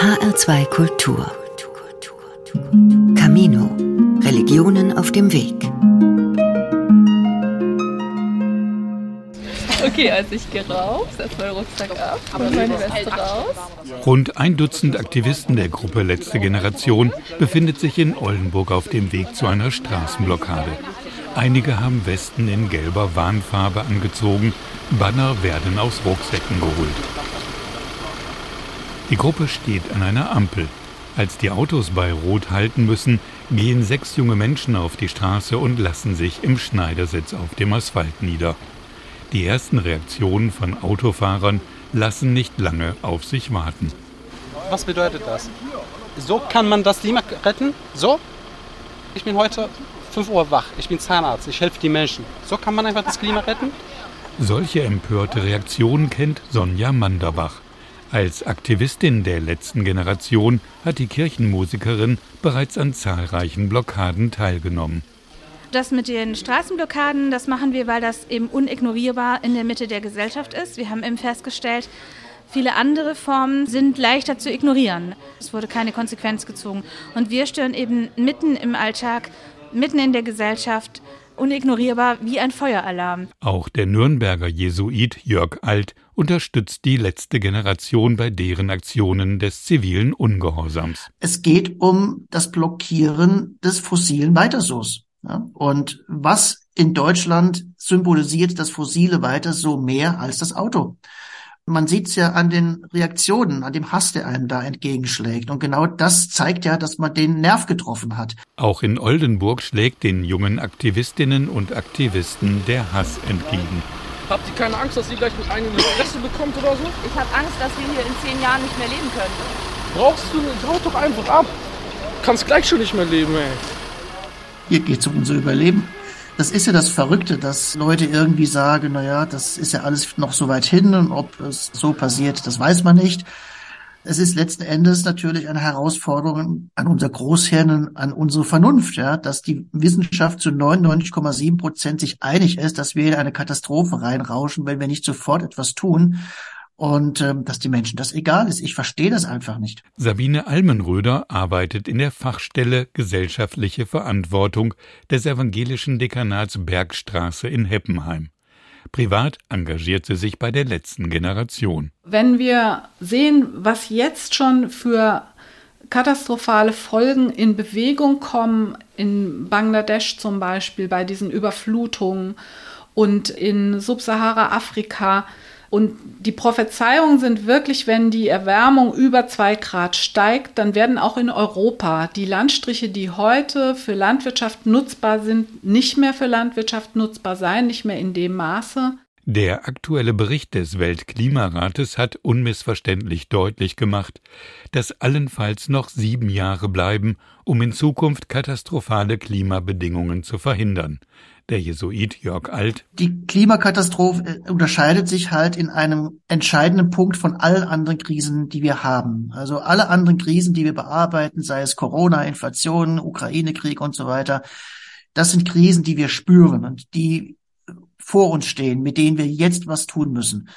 HR2 Kultur. Camino. Religionen auf dem Weg. Okay, also ich gehe raus, setze meinen Rucksack ab und meine Weste raus. Rund ein Dutzend Aktivisten der Gruppe Letzte Generation befindet sich in Oldenburg auf dem Weg zu einer Straßenblockade. Einige haben Westen in gelber Warnfarbe angezogen, Banner werden aus Rucksäcken geholt. Die Gruppe steht an einer Ampel. Als die Autos bei Rot halten müssen, gehen sechs junge Menschen auf die Straße und lassen sich im Schneidersitz auf dem Asphalt nieder. Die ersten Reaktionen von Autofahrern lassen nicht lange auf sich warten. Was bedeutet das? So kann man das Klima retten? So? Ich bin heute 5 Uhr wach. Ich bin Zahnarzt. Ich helfe die Menschen. So kann man einfach das Klima retten? Solche empörte Reaktionen kennt Sonja Manderbach. Als Aktivistin der letzten Generation hat die Kirchenmusikerin bereits an zahlreichen Blockaden teilgenommen. Das mit den Straßenblockaden, das machen wir, weil das eben unignorierbar in der Mitte der Gesellschaft ist. Wir haben eben festgestellt, viele andere Formen sind leichter zu ignorieren. Es wurde keine Konsequenz gezogen. Und wir stören eben mitten im Alltag, mitten in der Gesellschaft, unignorierbar wie ein Feueralarm. Auch der Nürnberger Jesuit Jörg Alt unterstützt die letzte Generation bei deren Aktionen des zivilen Ungehorsams. Es geht um das Blockieren des fossilen Weitersos. Ja? Und was in Deutschland symbolisiert das fossile Weiterso mehr als das Auto? Man sieht es ja an den Reaktionen, an dem Hass, der einem da entgegenschlägt. Und genau das zeigt ja, dass man den Nerv getroffen hat. Auch in Oldenburg schlägt den jungen Aktivistinnen und Aktivisten der Hass entgegen. Habt ihr keine Angst, dass ihr gleich mit eigenen Fresse bekommt oder so? Ich habe Angst, dass wir hier in zehn Jahren nicht mehr leben können. Brauchst du nicht, hau doch einfach ab. Kannst gleich schon nicht mehr leben, ey. Hier geht es um unser Überleben. Das ist ja das Verrückte, dass Leute irgendwie sagen, na ja, das ist ja alles noch so weit hin und ob es so passiert, das weiß man nicht. Es ist letzten Endes natürlich eine Herausforderung an unser Großhirn, an unsere Vernunft, ja, dass die Wissenschaft zu 99,7 Prozent sich einig ist, dass wir in eine Katastrophe reinrauschen, wenn wir nicht sofort etwas tun und ähm, dass die Menschen das egal ist. Ich verstehe das einfach nicht. Sabine Almenröder arbeitet in der Fachstelle Gesellschaftliche Verantwortung des evangelischen Dekanats Bergstraße in Heppenheim. Privat engagiert sie sich bei der letzten Generation. Wenn wir sehen, was jetzt schon für katastrophale Folgen in Bewegung kommen, in Bangladesch zum Beispiel bei diesen Überflutungen und in Subsahara-Afrika, und die Prophezeiungen sind wirklich, wenn die Erwärmung über zwei Grad steigt, dann werden auch in Europa die Landstriche, die heute für Landwirtschaft nutzbar sind, nicht mehr für Landwirtschaft nutzbar sein, nicht mehr in dem Maße. Der aktuelle Bericht des Weltklimarates hat unmissverständlich deutlich gemacht, dass allenfalls noch sieben Jahre bleiben, um in Zukunft katastrophale Klimabedingungen zu verhindern der Jesuit Jörg Alt. Die Klimakatastrophe äh, unterscheidet sich halt in einem entscheidenden Punkt von allen anderen Krisen, die wir haben. Also alle anderen Krisen, die wir bearbeiten, sei es Corona, Inflation, Ukraine-Krieg und so weiter, das sind Krisen, die wir spüren und die vor uns stehen, mit denen wir jetzt was tun müssen.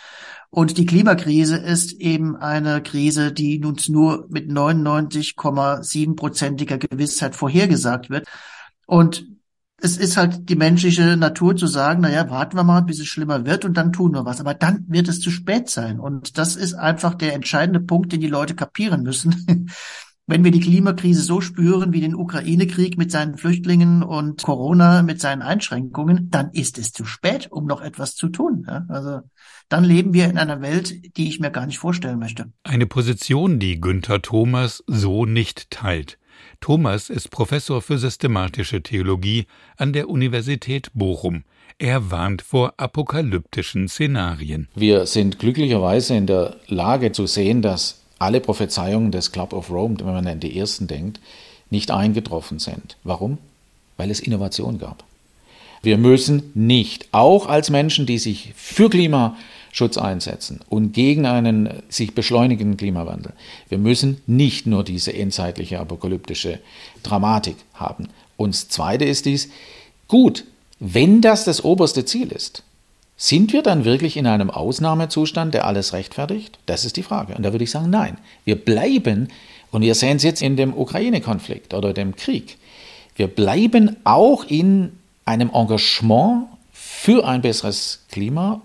Und die Klimakrise ist eben eine Krise, die uns nur mit 99,7-prozentiger Gewissheit vorhergesagt wird. Und es ist halt die menschliche Natur zu sagen, na ja, warten wir mal, bis es schlimmer wird und dann tun wir was. Aber dann wird es zu spät sein. Und das ist einfach der entscheidende Punkt, den die Leute kapieren müssen. Wenn wir die Klimakrise so spüren wie den Ukraine-Krieg mit seinen Flüchtlingen und Corona mit seinen Einschränkungen, dann ist es zu spät, um noch etwas zu tun. Also dann leben wir in einer Welt, die ich mir gar nicht vorstellen möchte. Eine Position, die Günther Thomas so nicht teilt. Thomas ist Professor für systematische Theologie an der Universität Bochum. Er warnt vor apokalyptischen Szenarien. Wir sind glücklicherweise in der Lage zu sehen, dass alle Prophezeiungen des Club of Rome, wenn man an die ersten denkt, nicht eingetroffen sind. Warum? Weil es Innovation gab. Wir müssen nicht, auch als Menschen, die sich für Klima Schutz einsetzen und gegen einen sich beschleunigenden Klimawandel. Wir müssen nicht nur diese endzeitliche apokalyptische Dramatik haben. Und das Zweite ist dies, gut, wenn das das oberste Ziel ist, Sind wir dann wirklich in einem Ausnahmezustand, der alles rechtfertigt? Das ist die Frage. Und da würde ich sagen, nein. Wir bleiben, und wir sehen es jetzt in dem Ukraine-Konflikt oder dem Krieg, wir bleiben auch in einem Engagement für ein besseres Klima,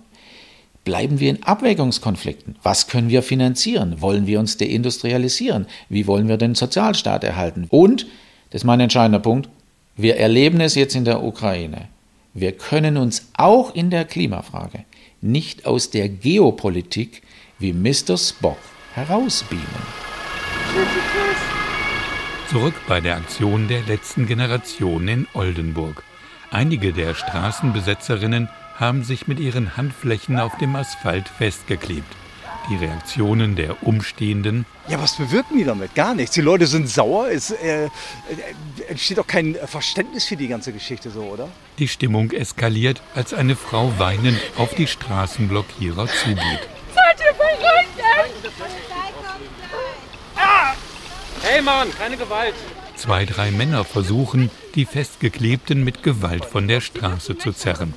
bleiben wir in Abwägungskonflikten. Was können wir finanzieren? Wollen wir uns deindustrialisieren? Wie wollen wir den Sozialstaat erhalten? Und, das ist mein entscheidender Punkt, wir erleben es jetzt in der Ukraine. Wir können uns auch in der Klimafrage nicht aus der Geopolitik wie Mr. Spock herausbeamen. Zurück bei der Aktion der letzten Generation in Oldenburg. Einige der Straßenbesetzerinnen haben sich mit ihren Handflächen auf dem Asphalt festgeklebt. Die Reaktionen der Umstehenden. Ja, was bewirken die damit? Gar nichts. Die Leute sind sauer. Es äh, äh, entsteht auch kein Verständnis für die ganze Geschichte so, oder? Die Stimmung eskaliert, als eine Frau weinend auf die Straßenblockierer zugeht. Seid ihr verrückt? Ah! Hey Mann, keine Gewalt. Zwei, drei Männer versuchen, die Festgeklebten mit Gewalt von der Straße zu zerren.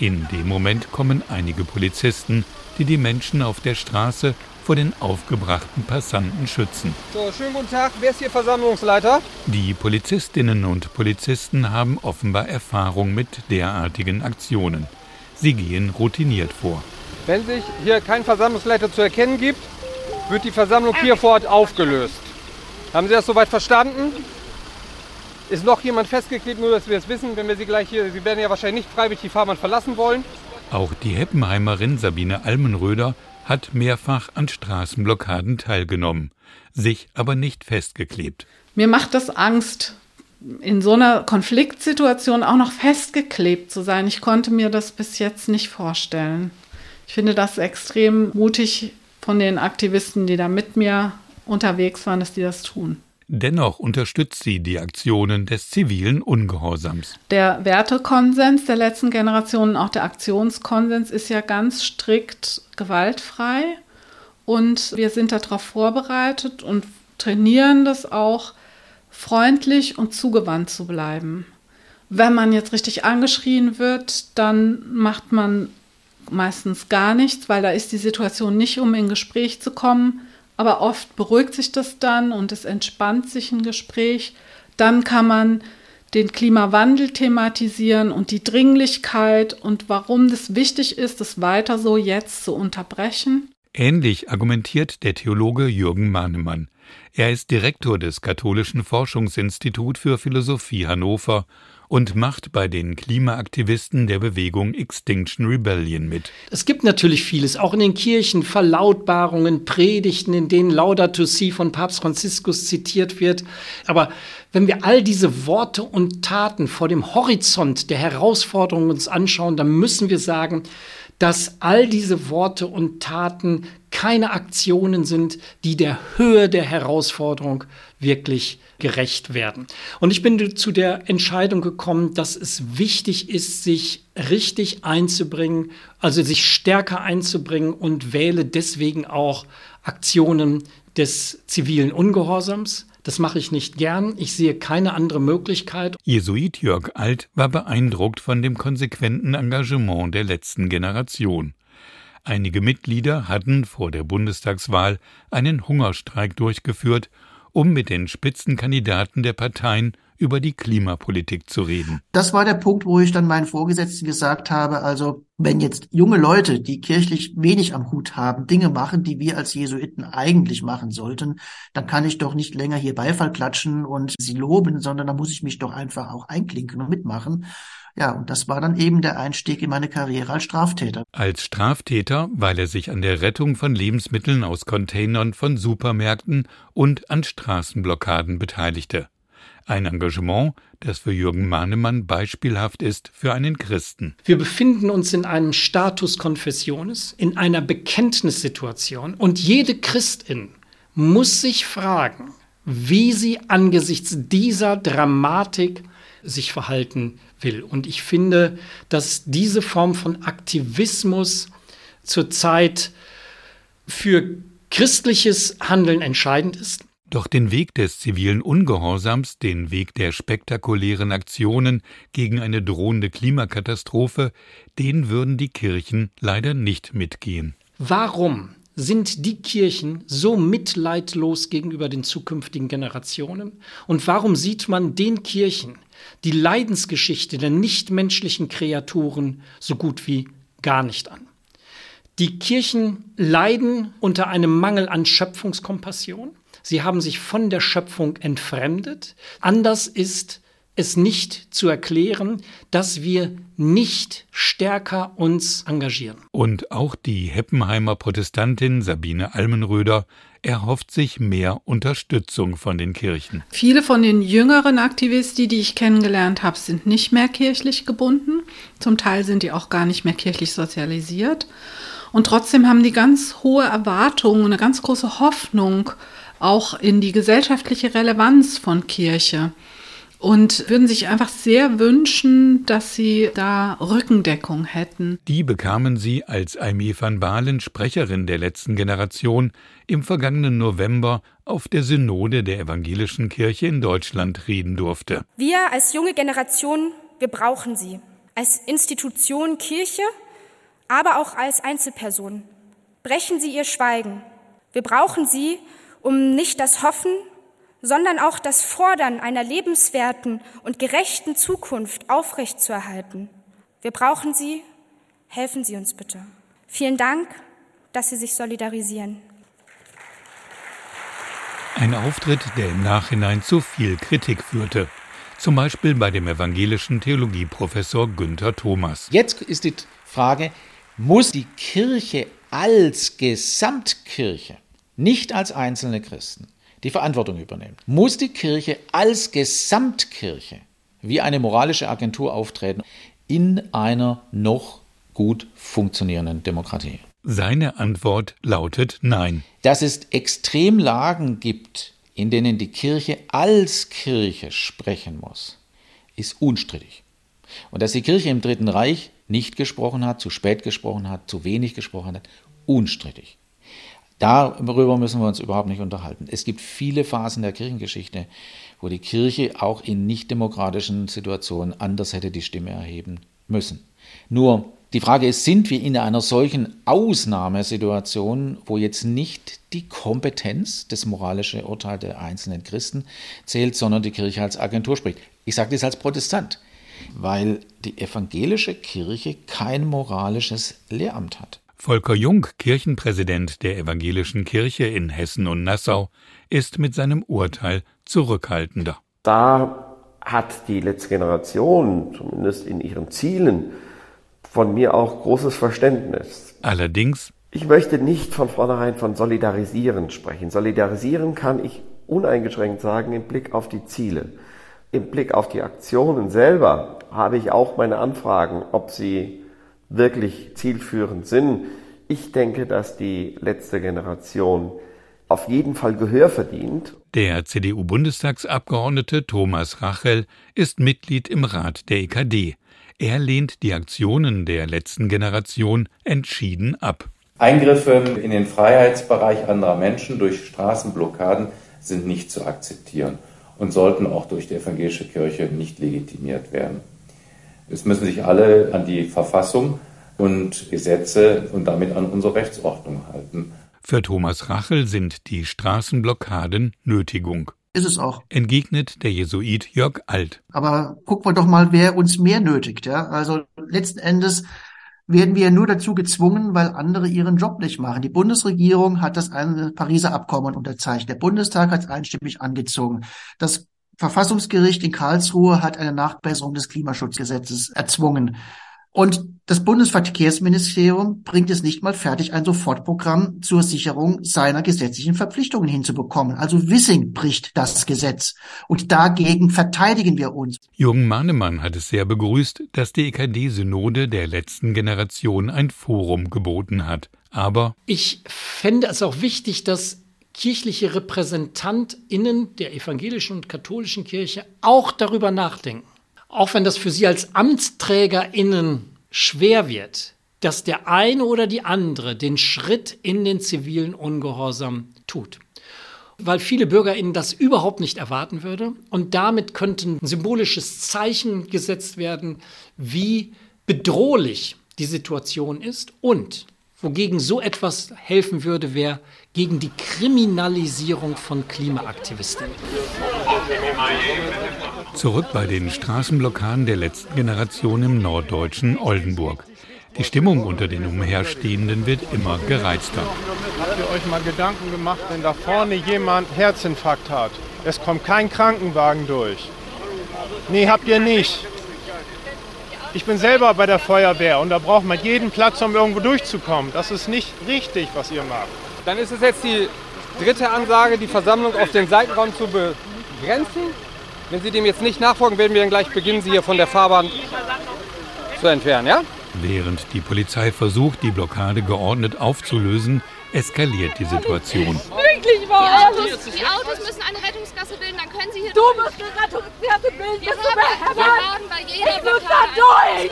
In dem Moment kommen einige Polizisten, die die Menschen auf der Straße vor den aufgebrachten Passanten schützen. So, schönen guten Tag. Wer ist hier Versammlungsleiter? Die Polizistinnen und Polizisten haben offenbar Erfahrung mit derartigen Aktionen. Sie gehen routiniert vor. Wenn sich hier kein Versammlungsleiter zu erkennen gibt, wird die Versammlung hier vor Ort aufgelöst. Haben Sie das soweit verstanden? Ist noch jemand festgeklebt, nur dass wir es wissen, wenn wir Sie gleich hier, Sie werden ja wahrscheinlich nicht freiwillig die Fahrbahn verlassen wollen. Auch die Heppenheimerin Sabine Almenröder hat mehrfach an Straßenblockaden teilgenommen, sich aber nicht festgeklebt. Mir macht das Angst, in so einer Konfliktsituation auch noch festgeklebt zu sein. Ich konnte mir das bis jetzt nicht vorstellen. Ich finde das extrem mutig von den Aktivisten, die da mit mir unterwegs waren, dass die das tun. Dennoch unterstützt sie die Aktionen des zivilen Ungehorsams. Der Wertekonsens der letzten Generationen, auch der Aktionskonsens, ist ja ganz strikt gewaltfrei. Und wir sind darauf vorbereitet und trainieren das auch, freundlich und zugewandt zu bleiben. Wenn man jetzt richtig angeschrien wird, dann macht man meistens gar nichts, weil da ist die Situation nicht, um in Gespräch zu kommen aber oft beruhigt sich das dann und es entspannt sich ein Gespräch. Dann kann man den Klimawandel thematisieren und die Dringlichkeit und warum es wichtig ist, das weiter so jetzt zu unterbrechen. Ähnlich argumentiert der Theologe Jürgen Mahnemann. Er ist Direktor des Katholischen Forschungsinstitut für Philosophie Hannover und macht bei den Klimaaktivisten der Bewegung Extinction Rebellion mit. Es gibt natürlich vieles, auch in den Kirchen, Verlautbarungen, Predigten, in denen Laudato Si von Papst Franziskus zitiert wird. Aber wenn wir all diese Worte und Taten vor dem Horizont der Herausforderungen uns anschauen, dann müssen wir sagen, dass all diese Worte und Taten keine Aktionen sind, die der Höhe der Herausforderung wirklich gerecht werden. Und ich bin zu der Entscheidung gekommen, dass es wichtig ist, sich richtig einzubringen, also sich stärker einzubringen und wähle deswegen auch Aktionen des zivilen Ungehorsams. Das mache ich nicht gern. Ich sehe keine andere Möglichkeit. Jesuit Jörg Alt war beeindruckt von dem konsequenten Engagement der letzten Generation. Einige Mitglieder hatten vor der Bundestagswahl einen Hungerstreik durchgeführt um mit den Spitzenkandidaten der Parteien über die Klimapolitik zu reden. Das war der Punkt, wo ich dann meinen Vorgesetzten gesagt habe, also wenn jetzt junge Leute, die kirchlich wenig am Hut haben, Dinge machen, die wir als Jesuiten eigentlich machen sollten, dann kann ich doch nicht länger hier Beifall klatschen und sie loben, sondern da muss ich mich doch einfach auch einklinken und mitmachen. Ja, und das war dann eben der Einstieg in meine Karriere als Straftäter. Als Straftäter, weil er sich an der Rettung von Lebensmitteln aus Containern von Supermärkten und an Straßenblockaden beteiligte. Ein Engagement, das für Jürgen Mahnemann beispielhaft ist für einen Christen. Wir befinden uns in einem Status Confessiones, in einer Bekenntnissituation und jede Christin muss sich fragen, wie sie angesichts dieser Dramatik sich verhalten will. Und ich finde, dass diese Form von Aktivismus zurzeit für christliches Handeln entscheidend ist. Doch den Weg des zivilen Ungehorsams, den Weg der spektakulären Aktionen gegen eine drohende Klimakatastrophe, den würden die Kirchen leider nicht mitgehen. Warum sind die Kirchen so mitleidlos gegenüber den zukünftigen Generationen? Und warum sieht man den Kirchen die Leidensgeschichte der nichtmenschlichen Kreaturen so gut wie gar nicht an? Die Kirchen leiden unter einem Mangel an Schöpfungskompassion. Sie haben sich von der Schöpfung entfremdet. Anders ist es nicht zu erklären, dass wir nicht stärker uns engagieren. Und auch die Heppenheimer Protestantin Sabine Almenröder erhofft sich mehr Unterstützung von den Kirchen. Viele von den jüngeren Aktivisten, die ich kennengelernt habe, sind nicht mehr kirchlich gebunden. Zum Teil sind die auch gar nicht mehr kirchlich sozialisiert. Und trotzdem haben die ganz hohe Erwartungen, eine ganz große Hoffnung auch in die gesellschaftliche Relevanz von Kirche und würden sich einfach sehr wünschen, dass sie da Rückendeckung hätten. Die bekamen sie, als Aimee van Balen, Sprecherin der letzten Generation, im vergangenen November auf der Synode der evangelischen Kirche in Deutschland reden durfte. Wir als junge Generation, wir brauchen sie. Als Institution Kirche, aber auch als Einzelperson. Brechen Sie Ihr Schweigen. Wir brauchen Sie, um nicht das Hoffen, sondern auch das Fordern einer lebenswerten und gerechten Zukunft aufrechtzuerhalten. Wir brauchen Sie, helfen Sie uns bitte. Vielen Dank, dass Sie sich solidarisieren. Ein Auftritt, der im Nachhinein zu viel Kritik führte. Zum Beispiel bei dem evangelischen Theologieprofessor Günther Thomas. Jetzt ist die Frage, muss die Kirche als Gesamtkirche nicht als einzelne Christen, die Verantwortung übernehmen. Muss die Kirche als Gesamtkirche wie eine moralische Agentur auftreten in einer noch gut funktionierenden Demokratie? Seine Antwort lautet Nein. Dass es Extremlagen gibt, in denen die Kirche als Kirche sprechen muss, ist unstrittig. Und dass die Kirche im Dritten Reich nicht gesprochen hat, zu spät gesprochen hat, zu wenig gesprochen hat, unstrittig. Darüber müssen wir uns überhaupt nicht unterhalten. Es gibt viele Phasen der Kirchengeschichte, wo die Kirche auch in nichtdemokratischen Situationen anders hätte die Stimme erheben müssen. Nur die Frage ist, sind wir in einer solchen Ausnahmesituation, wo jetzt nicht die Kompetenz, das moralische Urteil der einzelnen Christen zählt, sondern die Kirche als Agentur spricht? Ich sage das als Protestant, weil die evangelische Kirche kein moralisches Lehramt hat. Volker Jung, Kirchenpräsident der Evangelischen Kirche in Hessen und Nassau, ist mit seinem Urteil zurückhaltender. Da hat die letzte Generation, zumindest in ihren Zielen, von mir auch großes Verständnis. Allerdings. Ich möchte nicht von vornherein von Solidarisieren sprechen. Solidarisieren kann ich uneingeschränkt sagen im Blick auf die Ziele. Im Blick auf die Aktionen selber habe ich auch meine Anfragen, ob sie wirklich zielführend sind. Ich denke, dass die letzte Generation auf jeden Fall Gehör verdient. Der CDU-Bundestagsabgeordnete Thomas Rachel ist Mitglied im Rat der EKD. Er lehnt die Aktionen der letzten Generation entschieden ab. Eingriffe in den Freiheitsbereich anderer Menschen durch Straßenblockaden sind nicht zu akzeptieren und sollten auch durch die evangelische Kirche nicht legitimiert werden. Es müssen sich alle an die Verfassung und Gesetze und damit an unsere Rechtsordnung halten. Für Thomas Rachel sind die Straßenblockaden Nötigung. Ist es auch. Entgegnet der Jesuit Jörg Alt. Aber gucken wir doch mal, wer uns mehr nötigt. Ja? Also letzten Endes werden wir nur dazu gezwungen, weil andere ihren Job nicht machen. Die Bundesregierung hat das Pariser Abkommen unterzeichnet. Der Bundestag hat es einstimmig angezogen. Das Verfassungsgericht in Karlsruhe hat eine Nachbesserung des Klimaschutzgesetzes erzwungen. Und das Bundesverkehrsministerium bringt es nicht mal fertig, ein Sofortprogramm zur Sicherung seiner gesetzlichen Verpflichtungen hinzubekommen. Also Wissing bricht das Gesetz. Und dagegen verteidigen wir uns. Jürgen Mahnemann hat es sehr begrüßt, dass die EKD-Synode der letzten Generation ein Forum geboten hat. Aber ich fände es auch wichtig, dass kirchliche RepräsentantInnen der evangelischen und katholischen Kirche auch darüber nachdenken. Auch wenn das für sie als AmtsträgerInnen schwer wird, dass der eine oder die andere den Schritt in den zivilen Ungehorsam tut. weil viele BürgerInnen das überhaupt nicht erwarten würde. Und damit könnte ein symbolisches Zeichen gesetzt werden, wie bedrohlich die Situation ist und wogegen so etwas helfen würde, wäre gegen die Kriminalisierung von Klimaaktivistinnen. Zurück bei den Straßenblockaden der letzten Generation im norddeutschen Oldenburg. Die Stimmung unter den Umherstehenden wird immer gereizter. Habt ihr euch mal Gedanken gemacht, wenn da vorne jemand Herzinfarkt hat? Es kommt kein Krankenwagen durch. Nee, habt ihr nicht. Ich bin selber bei der Feuerwehr und da braucht man jeden Platz, um irgendwo durchzukommen. Das ist nicht richtig, was ihr macht. Dann ist es jetzt die dritte Ansage, die Versammlung auf den Seitenraum zu begrenzen. Wenn Sie dem jetzt nicht nachfolgen, werden wir dann gleich beginnen, Sie hier von der Fahrbahn zu entfernen, ja? Während die Polizei versucht, die Blockade geordnet aufzulösen, eskaliert die Situation. Wirklich wahr? Die Autos, die Autos müssen eine Rettungsgasse bilden, dann können Sie hier Du durch. musst eine Rettungsgasse bilden, Wir bist du haben, wir behämmert? haben bei jeder Ich muss da durch!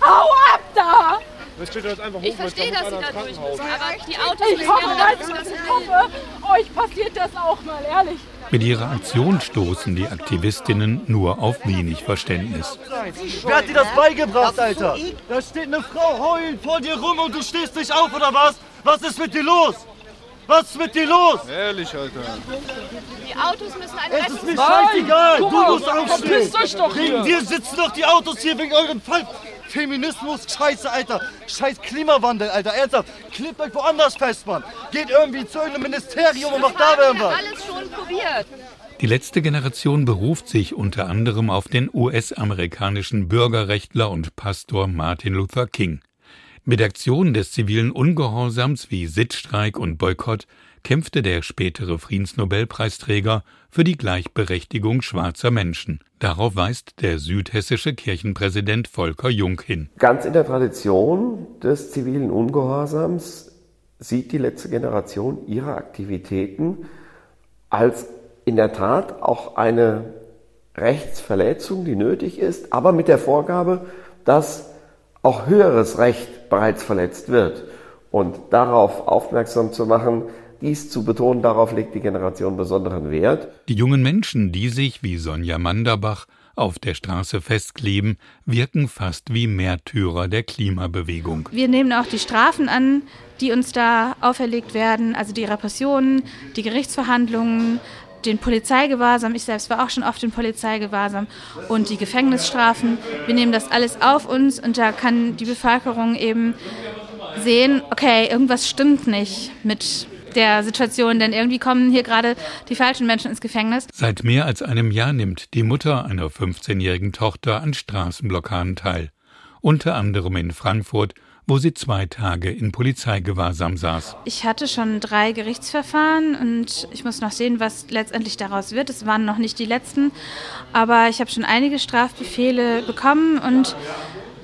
Hau ab da! Das steht jetzt einfach Ich verstehe, dass Sie da durch müssen, aber die Autos Ich müssen hoffe, du, Rettungsgasse ich hoffe, euch passiert das auch mal, ehrlich. Mit ihrer Aktion stoßen die Aktivistinnen nur auf wenig Verständnis. Wer hat dir das beigebracht, Alter? Da steht eine Frau heulend vor dir rum und du stehst nicht auf, oder was? Was ist mit dir los? Was ist mit dir los? Ehrlich, Alter. Die Autos müssen eine Es ist mir scheißegal, guck du mal, musst aufstehen. verpisst euch doch Wegen hier. dir sitzen doch die Autos hier, wegen euren Fall. Feminismus, scheiße, Alter. Scheiß Klimawandel, Alter. Ernsthaft. Klebt euch woanders fest, Mann. Geht irgendwie zu irgendeinem Ministerium und macht da haben wir irgendwas. alles schon probiert. Die letzte Generation beruft sich unter anderem auf den US-amerikanischen Bürgerrechtler und Pastor Martin Luther King. Mit Aktionen des zivilen Ungehorsams wie Sitzstreik und Boykott kämpfte der spätere Friedensnobelpreisträger für die Gleichberechtigung schwarzer Menschen. Darauf weist der südhessische Kirchenpräsident Volker Jung hin. Ganz in der Tradition des zivilen Ungehorsams sieht die letzte Generation ihre Aktivitäten als in der Tat auch eine Rechtsverletzung, die nötig ist, aber mit der Vorgabe, dass auch höheres Recht bereits verletzt wird. Und darauf aufmerksam zu machen, dies zu betonen, darauf legt die Generation besonderen Wert. Die jungen Menschen, die sich wie Sonja Manderbach auf der Straße festkleben, wirken fast wie Märtyrer der Klimabewegung. Wir nehmen auch die Strafen an, die uns da auferlegt werden, also die Repressionen, die Gerichtsverhandlungen, den Polizeigewahrsam. Ich selbst war auch schon oft in Polizeigewahrsam und die Gefängnisstrafen. Wir nehmen das alles auf uns und da kann die Bevölkerung eben sehen, okay, irgendwas stimmt nicht mit der Situation, denn irgendwie kommen hier gerade die falschen Menschen ins Gefängnis. Seit mehr als einem Jahr nimmt die Mutter einer 15-jährigen Tochter an Straßenblockaden teil. Unter anderem in Frankfurt, wo sie zwei Tage in Polizeigewahrsam saß. Ich hatte schon drei Gerichtsverfahren und ich muss noch sehen, was letztendlich daraus wird. Es waren noch nicht die letzten, aber ich habe schon einige Strafbefehle bekommen und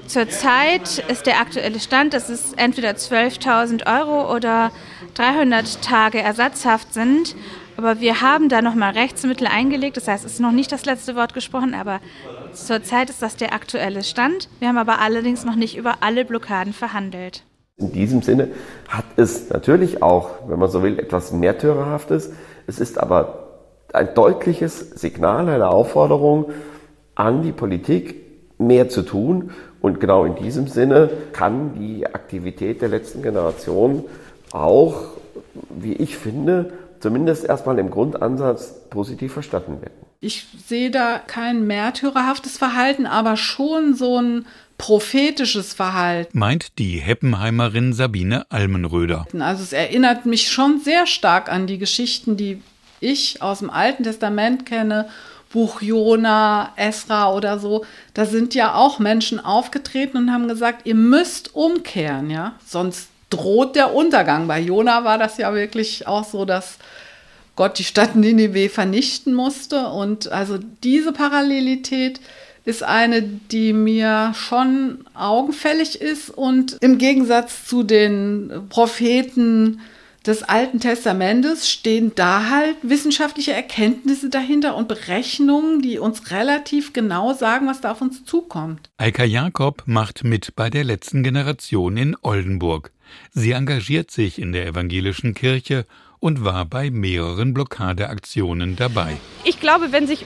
Zurzeit ist der aktuelle Stand, dass es entweder 12.000 Euro oder 300 Tage Ersatzhaft sind. Aber wir haben da nochmal Rechtsmittel eingelegt. Das heißt, es ist noch nicht das letzte Wort gesprochen, aber zurzeit ist das der aktuelle Stand. Wir haben aber allerdings noch nicht über alle Blockaden verhandelt. In diesem Sinne hat es natürlich auch, wenn man so will, etwas Märtyrerhaftes. Es ist aber ein deutliches Signal, eine Aufforderung an die Politik, mehr zu tun. Und genau in diesem Sinne kann die Aktivität der letzten Generation auch, wie ich finde, zumindest erstmal im Grundansatz positiv verstanden werden. Ich sehe da kein märtyrerhaftes Verhalten, aber schon so ein prophetisches Verhalten. Meint die Heppenheimerin Sabine Almenröder. Also es erinnert mich schon sehr stark an die Geschichten, die ich aus dem Alten Testament kenne Buch Jona, Esra oder so, da sind ja auch Menschen aufgetreten und haben gesagt, ihr müsst umkehren, ja, sonst droht der Untergang. Bei Jona war das ja wirklich auch so, dass Gott die Stadt Ninive vernichten musste und also diese Parallelität ist eine, die mir schon augenfällig ist und im Gegensatz zu den Propheten des Alten Testamentes stehen da halt wissenschaftliche Erkenntnisse dahinter und Berechnungen, die uns relativ genau sagen, was da auf uns zukommt. Eika Jakob macht mit bei der letzten Generation in Oldenburg. Sie engagiert sich in der evangelischen Kirche und war bei mehreren Blockadeaktionen dabei. Ich glaube, wenn sich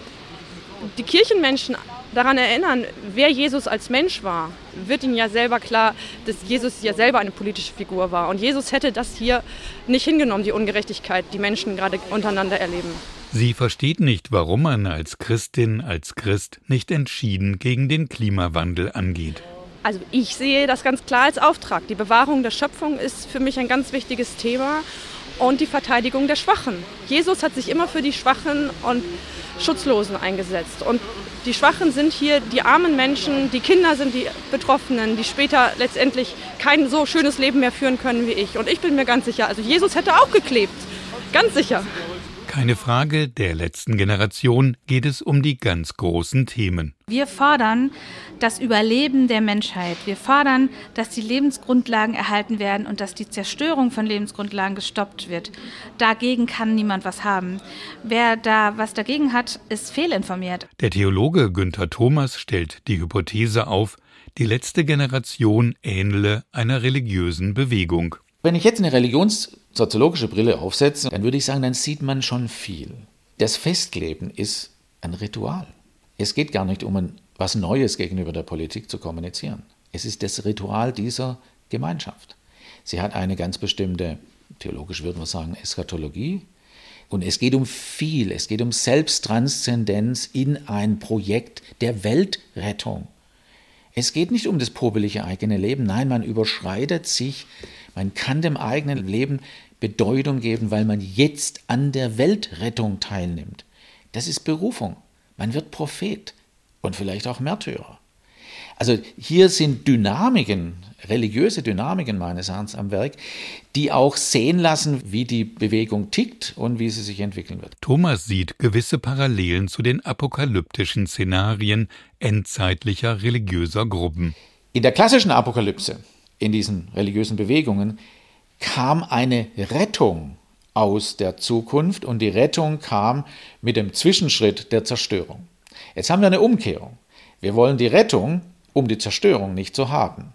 die Kirchenmenschen daran erinnern, wer Jesus als Mensch war, wird ihnen ja selber klar, dass Jesus ja selber eine politische Figur war. Und Jesus hätte das hier nicht hingenommen, die Ungerechtigkeit, die Menschen gerade untereinander erleben. Sie versteht nicht, warum man als Christin, als Christ nicht entschieden gegen den Klimawandel angeht. Also ich sehe das ganz klar als Auftrag. Die Bewahrung der Schöpfung ist für mich ein ganz wichtiges Thema und die Verteidigung der Schwachen. Jesus hat sich immer für die Schwachen und Schutzlosen eingesetzt. Und die Schwachen sind hier die armen Menschen, die Kinder sind die Betroffenen, die später letztendlich kein so schönes Leben mehr führen können wie ich. Und ich bin mir ganz sicher, also Jesus hätte auch geklebt. Ganz sicher. Keine Frage, der letzten Generation geht es um die ganz großen Themen. Wir fordern das Überleben der Menschheit. Wir fordern, dass die Lebensgrundlagen erhalten werden und dass die Zerstörung von Lebensgrundlagen gestoppt wird. Dagegen kann niemand was haben. Wer da was dagegen hat, ist fehlinformiert. Der Theologe Günther Thomas stellt die Hypothese auf, die letzte Generation ähnele einer religiösen Bewegung. Wenn ich jetzt eine religionssoziologische Brille aufsetze, dann würde ich sagen, dann sieht man schon viel. Das Festkleben ist ein Ritual. Es geht gar nicht um ein, was Neues gegenüber der Politik zu kommunizieren. Es ist das Ritual dieser Gemeinschaft. Sie hat eine ganz bestimmte, theologisch würden wir sagen, Eschatologie. Und es geht um viel. Es geht um Selbsttranszendenz in ein Projekt der Weltrettung. Es geht nicht um das popelige eigene Leben. Nein, man überschreitet sich man kann dem eigenen Leben Bedeutung geben, weil man jetzt an der Weltrettung teilnimmt. Das ist Berufung. Man wird Prophet und vielleicht auch Märtyrer. Also hier sind Dynamiken, religiöse Dynamiken meines Erachtens am Werk, die auch sehen lassen, wie die Bewegung tickt und wie sie sich entwickeln wird. Thomas sieht gewisse Parallelen zu den apokalyptischen Szenarien endzeitlicher religiöser Gruppen. In der klassischen Apokalypse in diesen religiösen Bewegungen, kam eine Rettung aus der Zukunft und die Rettung kam mit dem Zwischenschritt der Zerstörung. Jetzt haben wir eine Umkehrung. Wir wollen die Rettung, um die Zerstörung nicht zu haben.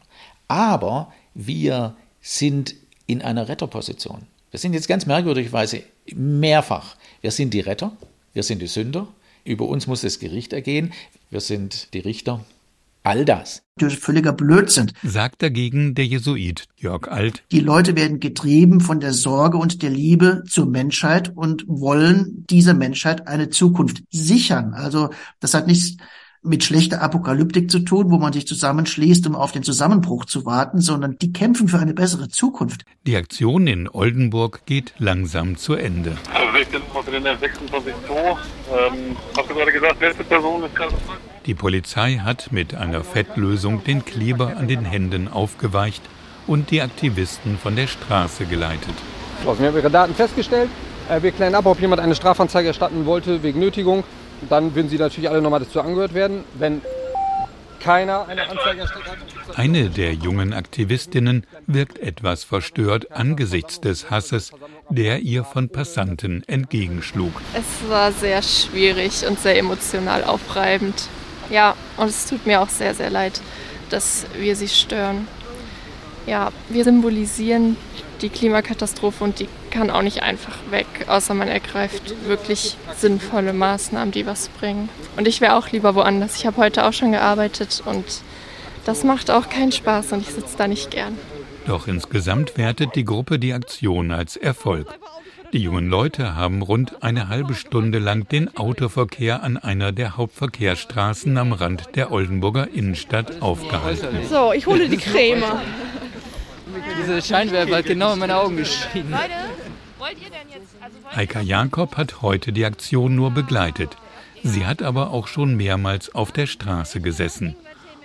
Aber wir sind in einer Retterposition. Wir sind jetzt ganz merkwürdigerweise mehrfach. Wir sind die Retter, wir sind die Sünder, über uns muss das Gericht ergehen, wir sind die Richter All das. Das ist völliger Blödsinn. Sagt dagegen der Jesuit Jörg Alt. Die Leute werden getrieben von der Sorge und der Liebe zur Menschheit und wollen dieser Menschheit eine Zukunft sichern. Also das hat nichts mit schlechter Apokalyptik zu tun, wo man sich zusammenschließt, um auf den Zusammenbruch zu warten, sondern die kämpfen für eine bessere Zukunft. Die Aktion in Oldenburg geht langsam zu Ende. Also 16 drin, 26 ähm, hast du gerade gesagt, letzte Person ist gerade Die Polizei hat mit einer Fettlösung den Kleber an den Händen aufgeweicht und die Aktivisten von der Straße geleitet. Wir haben ihre Daten festgestellt. Äh, wir klären ab, ob jemand eine Strafanzeige erstatten wollte wegen Nötigung dann würden sie natürlich alle nochmal dazu angehört werden. Wenn keiner eine Anzeige erstellt hat. Eine der jungen Aktivistinnen wirkt etwas verstört angesichts des Hasses, der ihr von Passanten entgegenschlug. Es war sehr schwierig und sehr emotional aufreibend. Ja, und es tut mir auch sehr, sehr leid, dass wir sie stören. Ja, wir symbolisieren die Klimakatastrophe und die kann auch nicht einfach weg, außer man ergreift wirklich sinnvolle Maßnahmen, die was bringen. Und ich wäre auch lieber woanders. Ich habe heute auch schon gearbeitet und das macht auch keinen Spaß und ich sitze da nicht gern. Doch insgesamt wertet die Gruppe die Aktion als Erfolg. Die jungen Leute haben rund eine halbe Stunde lang den Autoverkehr an einer der Hauptverkehrsstraßen am Rand der Oldenburger Innenstadt aufgehalten. So, ich hole die Creme. Diese Scheinwerfer hat genau in meine Augen geschienen. Leute, wollt ihr denn jetzt? Also Heika Jakob hat heute die Aktion nur begleitet. Sie hat aber auch schon mehrmals auf der Straße gesessen.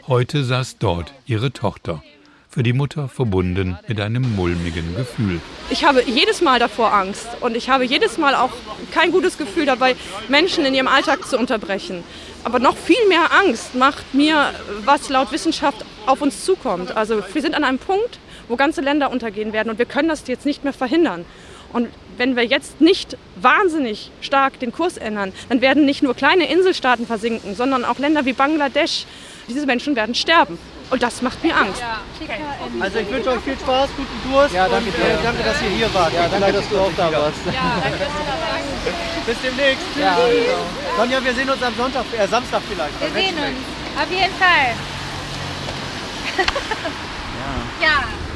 Heute saß dort ihre Tochter. Für die Mutter verbunden mit einem mulmigen Gefühl. Ich habe jedes Mal davor Angst und ich habe jedes Mal auch kein gutes Gefühl dabei, Menschen in ihrem Alltag zu unterbrechen. Aber noch viel mehr Angst macht mir, was laut Wissenschaft auf uns zukommt. Also wir sind an einem Punkt, wo ganze Länder untergehen werden und wir können das jetzt nicht mehr verhindern. Und wenn wir jetzt nicht wahnsinnig stark den Kurs ändern, dann werden nicht nur kleine Inselstaaten versinken, sondern auch Länder wie Bangladesch. Diese Menschen werden sterben. Und das macht mir Angst. Also ich wünsche euch viel Spaß, guten Durst Ja, danke und äh, danke, dass ihr hier wart. Ja, danke, dass du auch da wieder. warst. Bis demnächst. Ja, ciao. Sonja, wir sehen uns am Sonntag, äh, Samstag vielleicht. Wir sehen uns. Auf jeden Fall. ja.